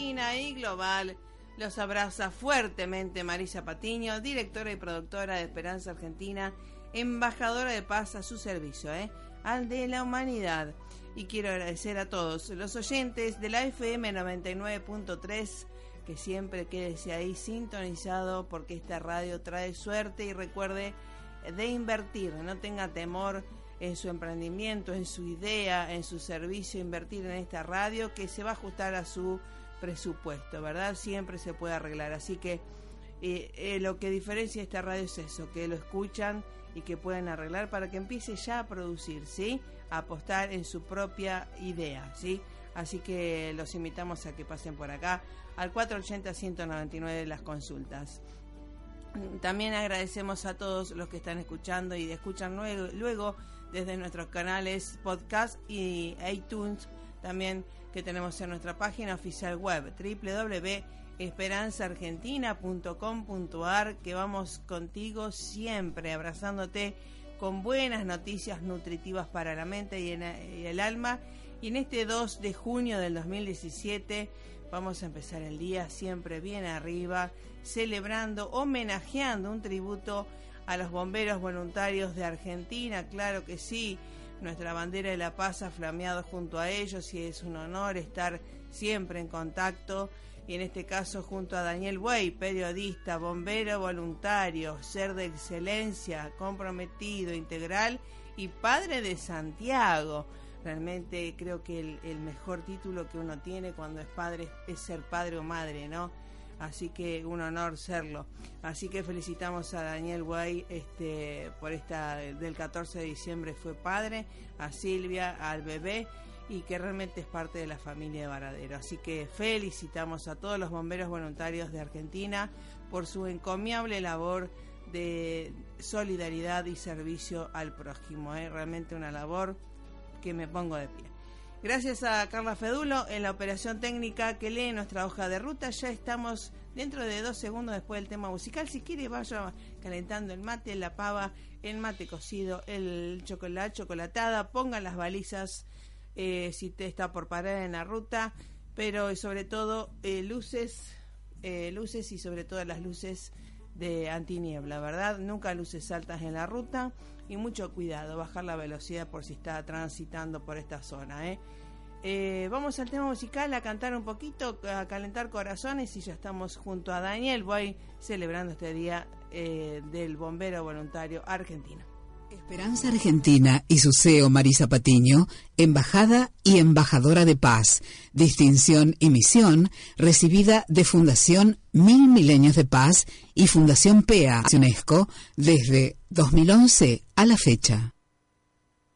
Y Global. Los abraza fuertemente Marisa Patiño, directora y productora de Esperanza Argentina, embajadora de paz a su servicio, ¿eh? al de la humanidad. Y quiero agradecer a todos los oyentes de la FM 99.3 que siempre quédese ahí sintonizado porque esta radio trae suerte y recuerde de invertir, no tenga temor en su emprendimiento, en su idea, en su servicio, invertir en esta radio que se va a ajustar a su presupuesto, ¿verdad? Siempre se puede arreglar. Así que eh, eh, lo que diferencia esta radio es eso, que lo escuchan y que pueden arreglar para que empiece ya a producir, ¿sí? A apostar en su propia idea, ¿sí? Así que los invitamos a que pasen por acá al 480-199 las consultas. También agradecemos a todos los que están escuchando y escuchan luego desde nuestros canales podcast y iTunes, también que tenemos en nuestra página oficial web www.esperanzaargentina.com.ar que vamos contigo siempre abrazándote con buenas noticias nutritivas para la mente y, y el alma. Y en este 2 de junio del 2017 vamos a empezar el día siempre bien arriba, celebrando, homenajeando un tributo a los bomberos voluntarios de Argentina, claro que sí, nuestra bandera de la paz ha flameado junto a ellos y es un honor estar siempre en contacto y en este caso junto a Daniel Way, periodista, bombero voluntario, ser de excelencia, comprometido, integral y padre de Santiago. Realmente creo que el, el mejor título que uno tiene cuando es padre es ser padre o madre, ¿no? Así que un honor serlo. Así que felicitamos a Daniel Guay este, por esta del 14 de diciembre fue padre, a Silvia, al bebé y que realmente es parte de la familia de Varadero. Así que felicitamos a todos los bomberos voluntarios de Argentina por su encomiable labor de solidaridad y servicio al prójimo. ¿eh? Realmente una labor que me pongo de pie. Gracias a Carla Fedulo en la operación técnica que lee nuestra hoja de ruta. Ya estamos dentro de dos segundos después del tema musical. Si quiere, vaya calentando el mate, la pava, el mate cocido, el chocolate, chocolatada. Pongan las balizas eh, si te está por parar en la ruta. Pero sobre todo, eh, luces, eh, luces y sobre todo las luces de antiniebla, ¿verdad? Nunca luces altas en la ruta y mucho cuidado, bajar la velocidad por si está transitando por esta zona. ¿eh? Eh, vamos al tema musical, a cantar un poquito, a calentar corazones y ya estamos junto a Daniel Boy celebrando este día eh, del bombero voluntario argentino. Esperanza Argentina y su CEO Marisa Patiño, embajada y embajadora de paz, distinción y misión recibida de Fundación Mil Milenios de Paz y Fundación PEA UNESCO desde 2011 a la fecha.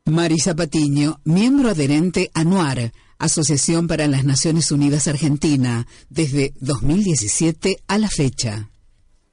Marisa Patiño, miembro adherente a NUAR, Asociación para las Naciones Unidas Argentina, desde 2017 a la fecha.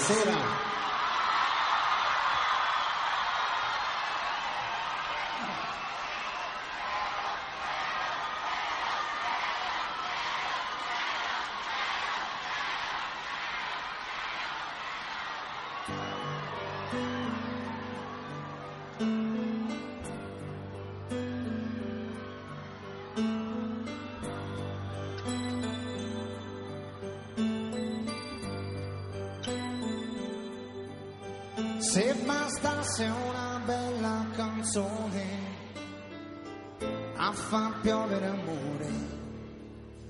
Buonasera. Canzone a far piovere amore,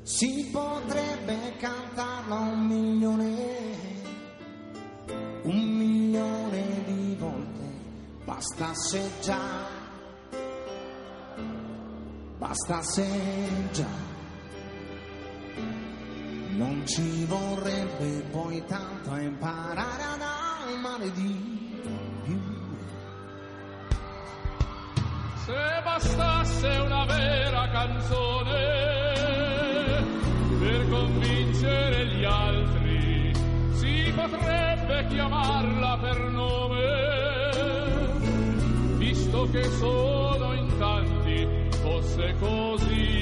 si potrebbe cantarla un milione, un milione di volte, bastasse già, bastasse già. Non ci vorrebbe poi tanto imparare ad amare di bastasse una vera canzone per convincere gli altri, si potrebbe chiamarla per nome, visto che sono in tanti, fosse così,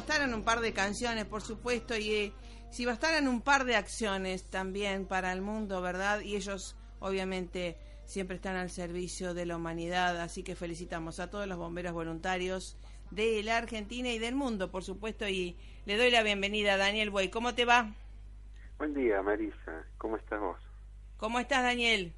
bastaran un par de canciones, por supuesto, y eh, si bastaran un par de acciones también para el mundo, ¿verdad? Y ellos, obviamente, siempre están al servicio de la humanidad, así que felicitamos a todos los bomberos voluntarios de la Argentina y del mundo, por supuesto, y le doy la bienvenida a Daniel Buey. ¿Cómo te va? Buen día, Marisa. ¿Cómo estás vos? ¿Cómo estás, Daniel?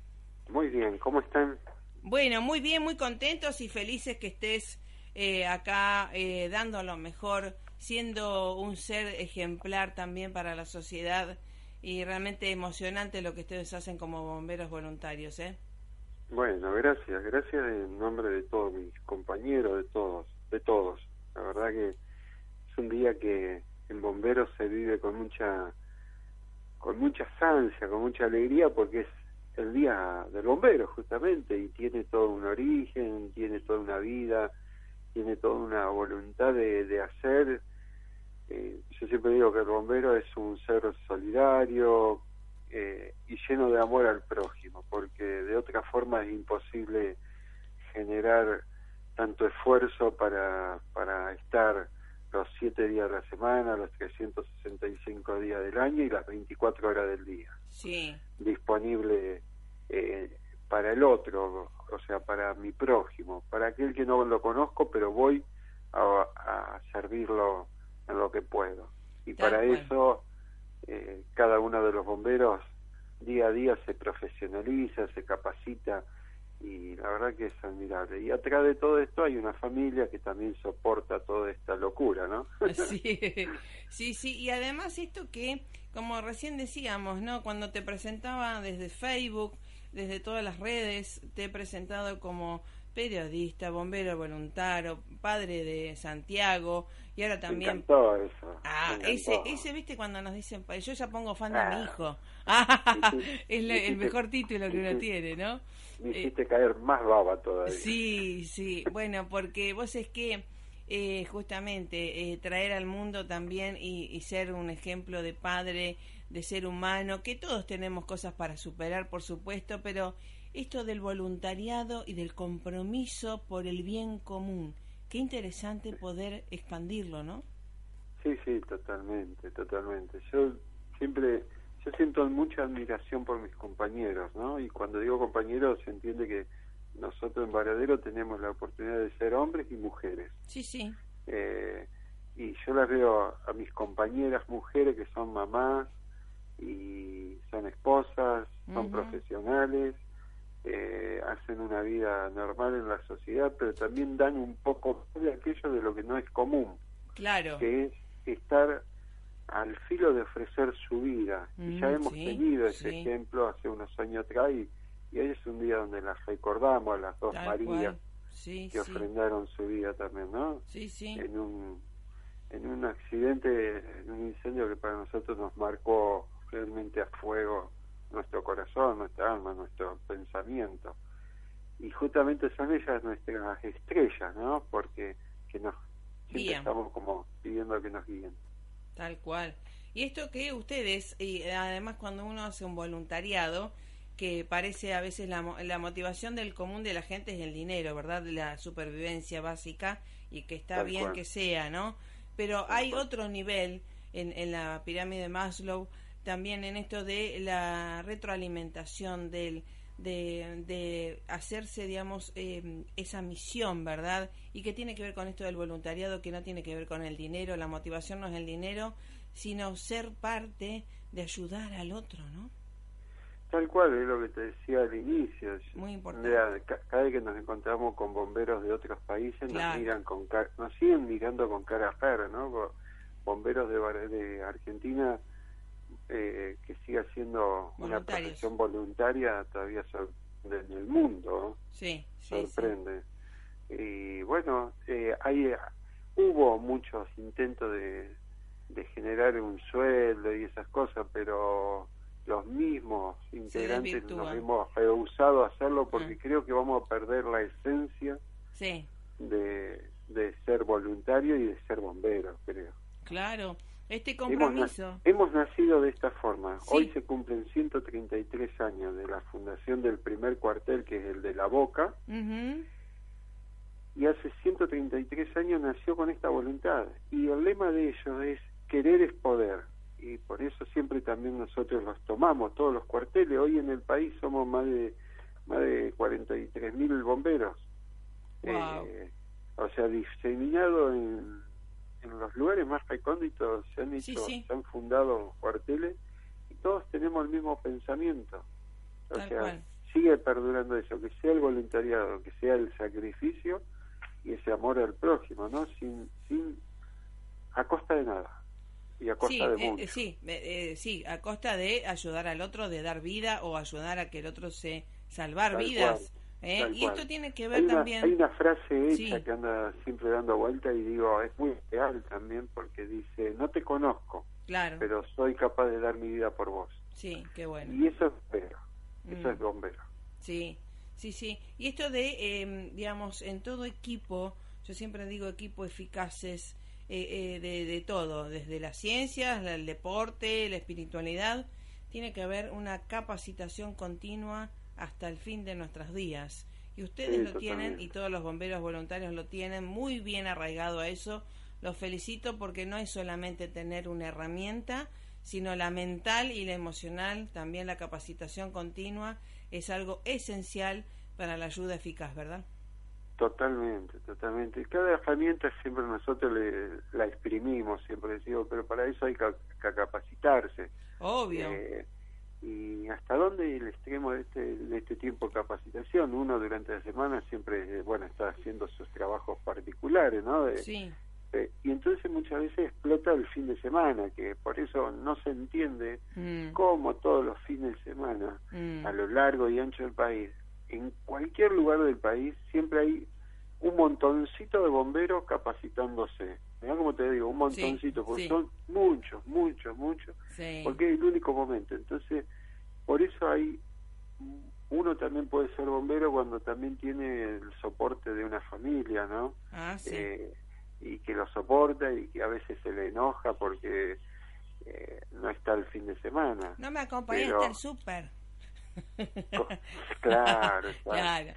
Muy bien. ¿Cómo están? Bueno, muy bien, muy contentos y felices que estés eh, acá eh, dando lo mejor, siendo un ser ejemplar también para la sociedad y realmente emocionante lo que ustedes hacen como bomberos voluntarios, ¿eh? Bueno, gracias. Gracias en nombre de todos mis compañeros, de todos, de todos. La verdad que es un día que en bomberos se vive con mucha con mucha ansia, con mucha alegría porque es el día del bombero justamente y tiene todo un origen, tiene toda una vida, tiene toda una voluntad de, de hacer. Eh, yo siempre digo que el bombero es un ser solidario eh, y lleno de amor al prójimo, porque de otra forma es imposible generar tanto esfuerzo para, para estar los siete días de la semana, los 365 días del año y las 24 horas del día Sí, disponible eh, para el otro, o sea, para mi prójimo, para aquel que no lo conozco, pero voy a, a servirlo en lo que puedo. Y Tal para cual. eso, eh, cada uno de los bomberos día a día se profesionaliza, se capacita y la verdad que es admirable. Y atrás de todo esto hay una familia que también soporta toda esta locura, ¿no? sí, sí, sí, y además esto que, como recién decíamos, ¿no? Cuando te presentaba desde Facebook, desde todas las redes, te he presentado como periodista, bombero voluntario, padre de Santiago, y ahora Me también encantó eso. Ah, me ese, encantó. ese, viste, cuando nos dicen, yo ya pongo fan de mi hijo. Ah, Sí, sí. es lo- Sí, sí, el mejor título que uno tiene, ¿no? Me Eh, hiciste caer más baba todavía. Sí, sí, bueno, porque vos es que eh, justamente eh, traer al mundo también y, y ser un ejemplo de padre, de ser humano, que todos tenemos cosas para superar, por supuesto, pero esto del voluntariado y del compromiso por el bien común, qué interesante poder expandirlo, ¿no? Sí, sí, totalmente, totalmente. Yo siempre, yo siento mucha admiración por mis compañeros, ¿no? Y cuando digo compañeros se entiende que nosotros en Varadero tenemos la oportunidad de ser hombres y mujeres. Sí, sí, Eh, y yo las veo a, a mis compañeras mujeres que son mamás y son esposas, son profesionales, eh, hacen una vida normal en la sociedad, pero también dan un poco de aquello de lo que no es común claro. que es estar al filo de ofrecer su vida. y ya hemos sí, tenido ese sí. ejemplo hace unos años atrás y, y hoy es un día donde las recordamos a las dos Tal Marías. Sí, que ofrendaron su vida también, ¿no? Sí, sí. En un en un accidente, en un incendio que para nosotros nos marcó realmente a fuego nuestro corazón, nuestra alma, nuestro pensamiento. Y justamente son ellas nuestras estrellas, ¿no? Porque que nos siempre estamos como pidiendo que nos guíen. Tal cual. Y esto que ustedes, y además cuando uno hace un voluntariado, que parece a veces la, la motivación del común de la gente es el dinero, ¿verdad? La supervivencia básica y que está Tal bien cual. que sea, ¿no? Pero hay otro nivel en, en la pirámide de Maslow, también en esto de la retroalimentación del de, de hacerse, digamos, eh, esa misión, ¿verdad? Y que tiene que ver con esto del voluntariado, que no tiene que ver con el dinero, la motivación no es el dinero, sino ser parte de ayudar al otro, ¿no? Tal cual, es lo que te decía al inicio. Muy importante. Mira, cada vez que nos encontramos con bomberos de otros países, Claro. nos miran con nos siguen mirando con cara fea, ¿no? Bo- Bomberos de, de Argentina eh, que sigue haciendo una profesión voluntaria todavía sorprende en el mundo, Sí, sí, sí. sorprende. Y bueno, eh, hay hubo muchos intentos de, de generar un sueldo y esas cosas, pero los mismos integrantes nos hemos rehusado a hacerlo porque Ah. creo que vamos a perder la esencia Sí, de, de ser voluntario y de ser bombero, creo. claro. Este compromiso. hemos nacido de esta forma. Sí. Hoy se cumplen 133 años de la fundación del primer cuartel, que es el de La Boca, Ujú. y hace 133 años nació con esta voluntad. Y el lema de ellos es querer es poder. Y por eso siempre también nosotros los tomamos, todos los cuarteles. Hoy en el país somos más de más de 43 mil bomberos. Wow. Eh, o sea, diseminado en, en los lugares más recónditos se han hecho, sí. se han fundado cuarteles y todos tenemos el mismo pensamiento. O Tal sea, cual. sigue perdurando eso, que sea el voluntariado, que sea el sacrificio y ese amor al prójimo, ¿no? Sin, sin, a costa de nada y a costa Sí, de eh, mucho. eh, sí, eh, eh, sí, a costa de ayudar al otro, de dar vida o ayudar a que el otro se salvar Tal vidas. cual, ¿eh? Y esto tiene que Hay ver una, también. hay una frase hecha Sí. que anda siempre dando vuelta y digo, es muy real también porque dice, no te conozco, Claro, pero soy capaz de dar mi vida por vos. sí, qué bueno. Y eso es bombero, eso Mm. es bombero. Sí, sí, sí. Y esto de, eh, digamos, en todo equipo, yo siempre digo equipo eficaces eh, eh, de, de todo, desde las ciencias, el deporte, la espiritualidad, tiene que haber una capacitación continua hasta el fin de nuestros días. Y ustedes Sí, lo tienen y todos los bomberos voluntarios lo tienen muy bien arraigado a eso. Los felicito porque no es solamente tener una herramienta, sino la mental y la emocional, también la capacitación continua es algo esencial para la ayuda eficaz, ¿verdad? Totalmente, totalmente. Cada herramienta siempre nosotros le, la exprimimos, siempre decimos, pero para eso hay que, que capacitarse. Obvio. Eh, y hasta dónde el extremo de este, de este tiempo de capacitación. Uno durante la semana siempre, eh, bueno, está haciendo sus trabajos particulares, ¿no? De- sí, eh, y entonces muchas veces explota el fin de semana, que por eso no se entiende Mm, cómo todos los fines de semana, mm, a lo largo y ancho del país, en cualquier lugar del país, siempre hay un montoncito de bomberos capacitándose. Mirá como te digo, un montoncito, porque sí. son muchos, muchos, muchos sí. porque es el único momento. Entonces, por eso hay uno también puede ser bombero cuando también tiene el soporte de una familia, ¿no? Ah, sí. Eh, y que lo soporta y que a veces se le enoja porque eh, no está el fin de semana. no me acompañaste al súper. Claro, exacto. Claro.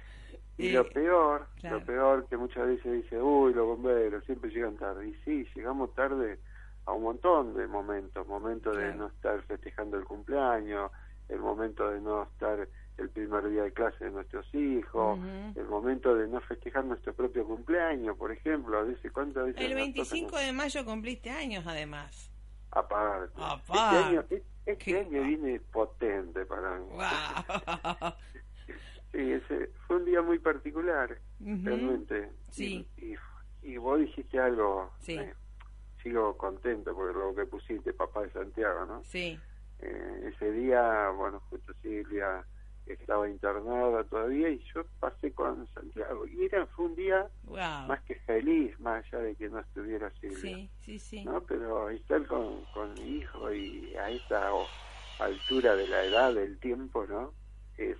Y Eh, lo peor, claro. lo peor que muchas veces dice, uy, los bomberos siempre llegan tarde. Y sí, llegamos tarde a un montón de momentos, momentos de no estar festejando el cumpleaños, el momento de no estar el primer día de clase de nuestros hijos, el momento de no festejar nuestro propio cumpleaños, por ejemplo, a veces cuántas veces El nos 25 toca- de mayo cumpliste años, además. aparte. Aparte. Este año, este Qué año viene potente para mí. Wow. Particular, realmente. Sí. Y, y, y vos dijiste algo, Sí. eh, sigo contento por lo que pusiste, papá de Santiago, ¿no? Sí, Eh, ese día, bueno, justo Silvia estaba internada todavía y yo pasé con Santiago. Y era, fue un día wow. más que feliz, más allá de que no estuviera Silvia. Sí, sí, sí. ¿no? Pero estar con, con mi hijo y a esta o- altura de la edad, del tiempo, ¿no? Es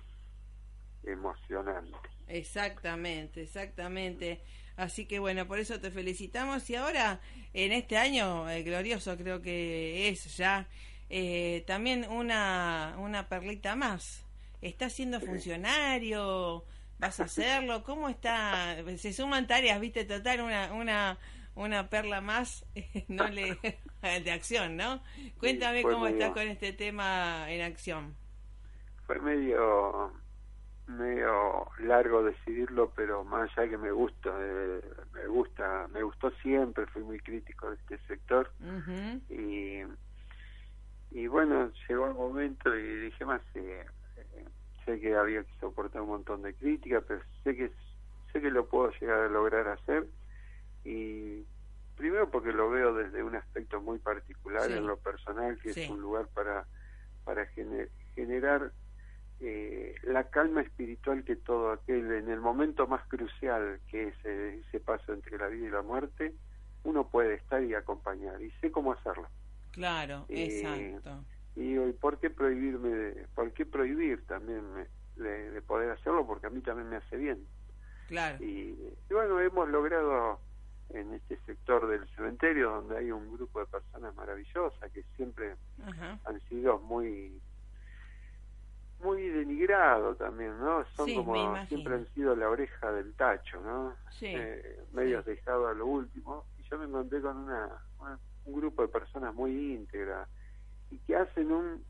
emocionante. Exactamente, exactamente. Así que bueno, por eso te felicitamos. Y ahora, en este año eh, glorioso, creo que es ya eh, también una, una perlita más. ¿Estás siendo funcionario? ¿Vas a hacerlo? ¿Cómo está? Se suman tareas, viste, total, una, una, una perla más no le de acción, ¿no? Cuéntame cómo medio- estás con este tema en acción. Fue medio medio largo decidirlo, pero más allá que me gusta, eh, me gusta, me gustó siempre, fui muy crítico de este sector Ujú. y y bueno, llegó el momento y dije más, eh, eh, sé que había que soportar un montón de críticas, pero sé que sé que lo puedo llegar a lograr hacer y primero porque lo veo desde un aspecto muy particular Sí. en lo personal, que Sí. es un lugar para para gener- generar eh, la calma espiritual que todo aquel en el momento más crucial que es eh, ese paso entre la vida y la muerte uno puede estar y acompañar y sé cómo hacerlo Claro, Eh, exacto. y digo, ¿y por qué prohibirme, de- por qué prohibir también me- de, de poder hacerlo? Porque a mí también me hace bien. Claro. Y, y bueno, hemos logrado en este sector del cementerio, donde hay un grupo de personas maravillosas que siempre Ajá. han sido muy muy denigrados también, ¿no? Son Sí, como siempre han sido la oreja del tacho, ¿no? Sí, Eh, medios dejados a lo último. Y yo me encontré con una, una- un grupo de personas muy íntegras y que hacen un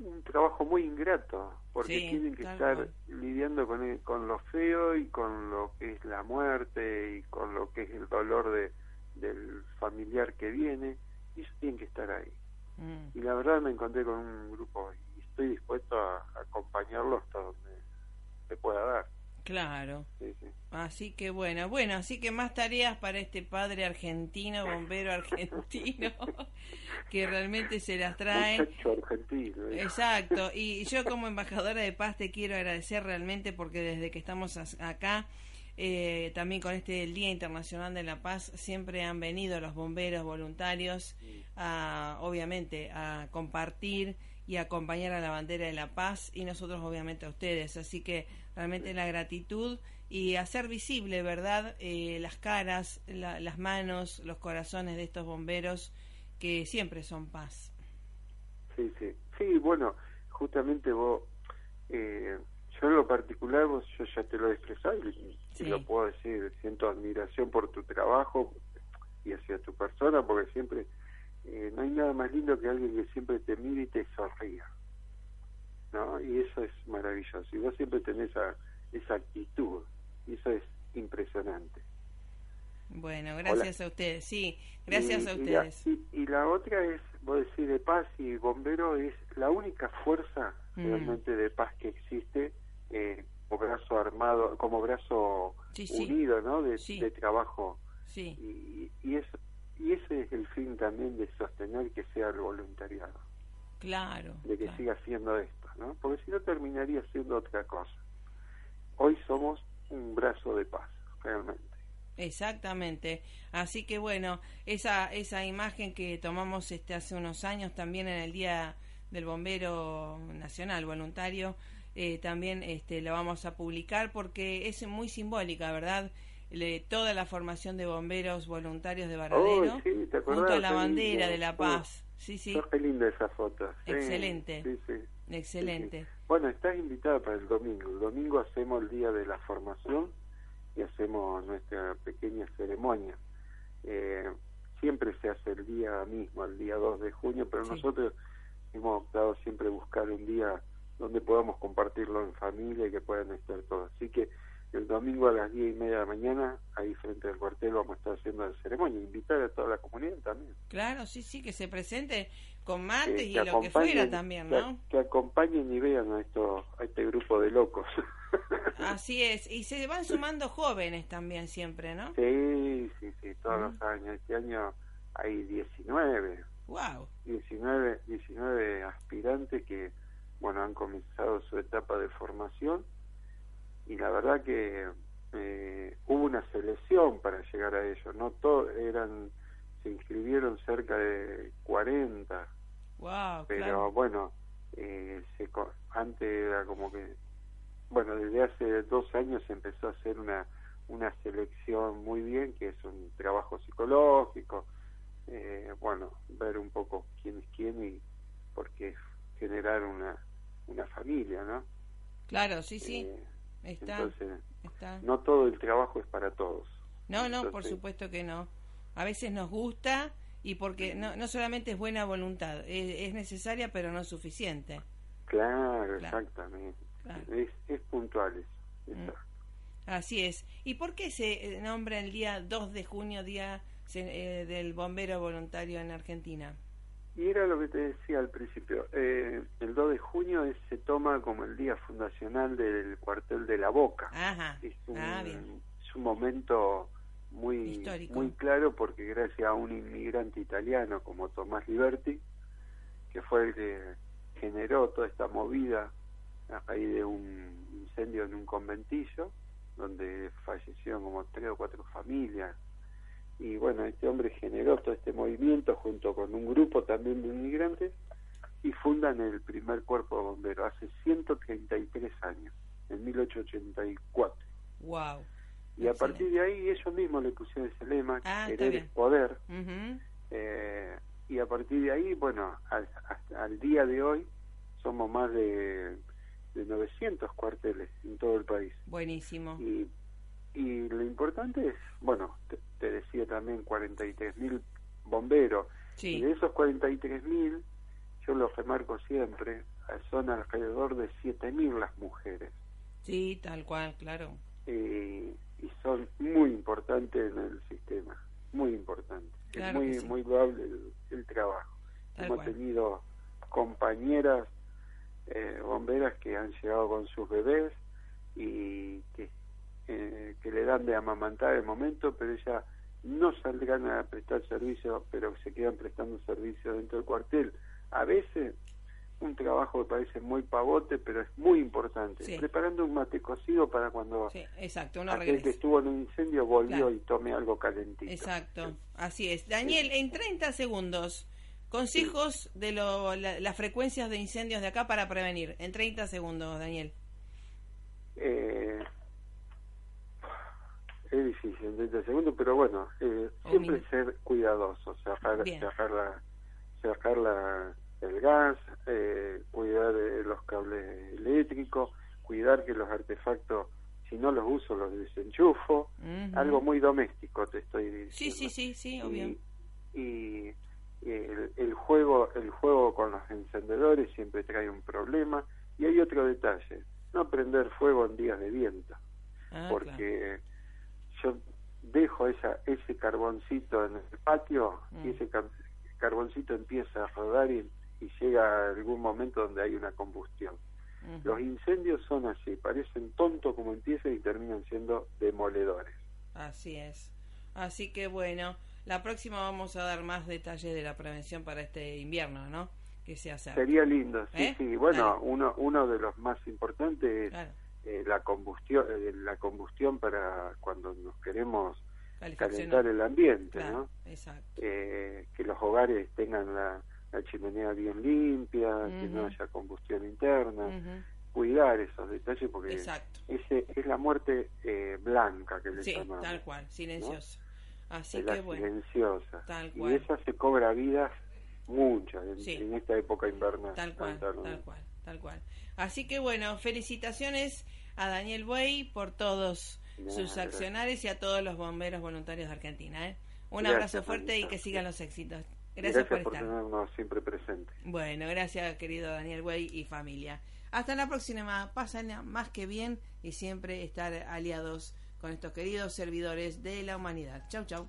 un trabajo muy ingrato porque tienen que estar cual. lidiando con el- con lo feo y con lo que es la muerte y con lo que es el dolor de del familiar que viene y ellos tienen que estar ahí Mm. y la verdad me encontré con un grupo estoy dispuesto a, a acompañarlo hasta donde se pueda dar Claro. sí, sí. Así que bueno, bueno, así que más tareas para este padre argentino, bombero argentino, que realmente se las trae. argentino ¿eh? Exacto, y yo como embajadora de paz te quiero agradecer realmente porque desde que estamos acá, eh, también con este Día Internacional de la Paz, siempre han venido los bomberos voluntarios a, obviamente, a compartir y acompañar a la bandera de la paz y nosotros obviamente a ustedes. Así que realmente la gratitud y hacer visible, ¿verdad? Eh, las caras, la- las manos, los corazones de estos bomberos que siempre son paz. Sí, sí. Sí, bueno, justamente vos, eh, yo en lo particular, vos, yo ya te lo he expresado y, y Sí. lo puedo decir, siento admiración por tu trabajo y hacia tu persona, porque siempre, eh, no hay nada más lindo que alguien que siempre te mire y te sonría, ¿no? Y eso es maravilloso. Y vos siempre tenés esa, esa actitud, y eso es impresionante. Bueno, gracias a ustedes, sí, gracias Y- a y la- ustedes. Y, y la otra es, vos decís, de paz y bombero es la única fuerza Mm. realmente de paz que existe eh, como brazo armado, como brazo Sí, sí. unido, ¿no? De, Sí. de trabajo. Sí, Y, y, eso, y ese es el fin también de sostener que sea el voluntariado, claro. de que claro. siga siendo esto, ¿no? Porque si no terminaría siendo otra cosa. Hoy somos un brazo de paz, realmente. Exactamente. Así que bueno, esa esa imagen que tomamos este hace unos años también en el Día del Bombero Nacional Voluntario, eh, también este la vamos a publicar porque es muy simbólica, ¿verdad? Le- toda la formación de bomberos voluntarios de Varadero Oh, sí, ¿te acordás? junto a la bandera de la Oh. paz. Sí, sí, qué linda esa foto. Sí, Excelente. Sí, sí. excelente. Bueno, estás invitada para el domingo. El domingo hacemos el día de la formación y hacemos nuestra pequeña ceremonia. Eh, siempre se hace el día mismo, el día 2 de junio, pero nosotros hemos optado siempre buscar un día donde podamos compartirlo en familia y que puedan estar todos. Así que el domingo a las 10 y media de la mañana, ahí frente al cuartel, vamos a estar haciendo la ceremonia. Invitar a toda la comunidad también. Claro, sí, sí, que se presente con mate y lo que fuera también, ¿no? Que, acompañen y vean a, esto, a este grupo de locos. Así es, y se van sumando jóvenes también siempre, ¿no? sí, sí, sí, todos los años. Este año hay 19, Wow. 19, 19 aspirantes que, bueno, han comenzado su etapa de formación y la verdad que eh, hubo una selección para llegar a ello. No todo eran, se inscribieron cerca de 40, Wow, pero claro. bueno, eh, se, antes era como que, bueno, desde hace dos años se empezó a hacer una, una selección muy bien, que es un trabajo psicológico, eh, bueno, ver un poco quién es quién y porque es generar una, una familia, ¿no? Claro, sí, sí. Eh, Está, entonces, está. no todo el trabajo es para todos. No, no, por supuesto que no. A veces nos gusta y porque no, no solamente es buena voluntad, es, es necesaria pero no suficiente. Claro, Claro. exactamente. Claro. Es, es puntual. es- Mm. Así es. ¿Y por qué se eh, nombra el día 2 de junio, día eh, del bombero voluntario en Argentina? Y era lo que te decía al principio. eh, el 2 de junio es- se toma como el día fundacional del cuartel de la Boca. Ajá. es, un, Ah, es un momento muy, Histórico. muy claro porque gracias a un inmigrante italiano como Tomás Liberti, que fue el que generó toda esta movida a raíz de un incendio en un conventillo, donde fallecieron como tres o cuatro familias. Y bueno, este hombre generó todo este movimiento junto con un grupo también de inmigrantes y fundan el primer cuerpo de bomberos hace 133 años, en 1884. Wow. Y a partir de ahí ellos mismos le pusieron ese lema, Ah, querer es poder. Eh, y a partir de ahí, bueno, al, hasta al día de hoy somos más de, de 900 cuarteles en todo el país. Buenísimo. Y, y lo importante es, bueno, te, te decía también 43.000 bomberos. Sí. Y de esos 43.000, yo lo remarco siempre, son alrededor de 7.000 las mujeres. Sí, tal cual, claro. eh, y son muy importantes en el sistema, muy importantes. Claro es muy, sí. muy loable el, el trabajo. Tal Hemos cual. tenido compañeras eh, bomberas que han llegado con sus bebés y que, le dan de amamantar el momento, pero ellas no saldrán a prestar servicio, pero se quedan prestando servicio dentro del cuartel. A veces un trabajo que parece muy pavote, pero es muy importante. Sí. Preparando un mate cocido para cuando Sí, exacto, uno aquel que estuvo en un incendio volvió Claro. y tome algo calentito. Exacto, así es. Daniel, en 30 segundos, consejos de lo, la- las frecuencias de incendios de acá para prevenir. En 30 segundos, Daniel. Eh, es difícil en 30 segundos, pero bueno, eh, siempre ser cuidadoso, cerrar, cerrar, la, cerrar la, el gas, eh, cuidar de los cables eléctricos, cuidar que los artefactos, si no los uso, los desenchufo, algo muy doméstico te estoy diciendo. Sí, sí, sí, sí, obvio. y, y- y el, el juego el juego con los encendedores siempre trae un problema y hay otro detalle no prender fuego en días de viento Ah, claro. Yo dejo esa ese carboncito en el patio Mm. y ese car- carboncito empieza a rodar y, y llega a algún momento donde hay una combustión los incendios son así parecen tontos como empiezan y terminan siendo demoledores Así es. Así que bueno, la próxima vamos a dar más detalles de la prevención para este invierno, ¿no? Que se hace. Sería lindo, sí, ¿Eh? sí. Bueno, uno, uno de los más importantes es Claro, eh, la combustión, eh, la combustión para cuando nos queremos calentar el ambiente, Claro, ¿no? exacto. Eh, que los hogares tengan la, la chimenea bien limpia, que no haya combustión interna, cuidar esos detalles porque Exacto. ese es la muerte eh, blanca que le Sí, llamamos. tal cual, silencioso. Así es que la bueno. silenciosa. Tal y cual. esa se cobra vidas muchas en, Sí. en esta época invernal. Tal cual, tal cual, tal cual. Así que bueno, felicitaciones a Daniel Buey por todos sus gracias. accionarios y a todos los bomberos voluntarios de Argentina. ¿eh? Un Gracias, abrazo fuerte y que sigan los éxitos. Y Gracias, por por estar. tenernos siempre presentes. Bueno, gracias querido Daniel Buey y familia. Hasta la próxima, pasen más que bien y siempre estar aliados con estos queridos servidores de la humanidad. Chau, chau.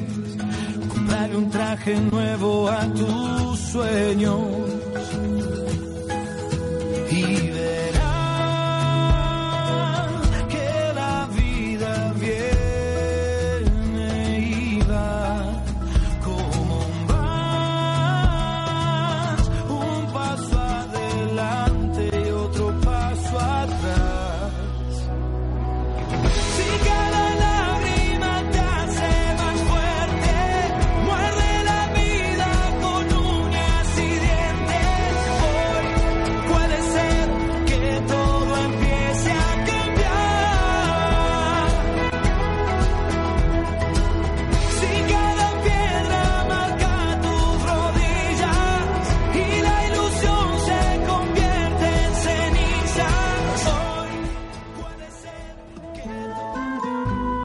un traje nuevo a tus sueños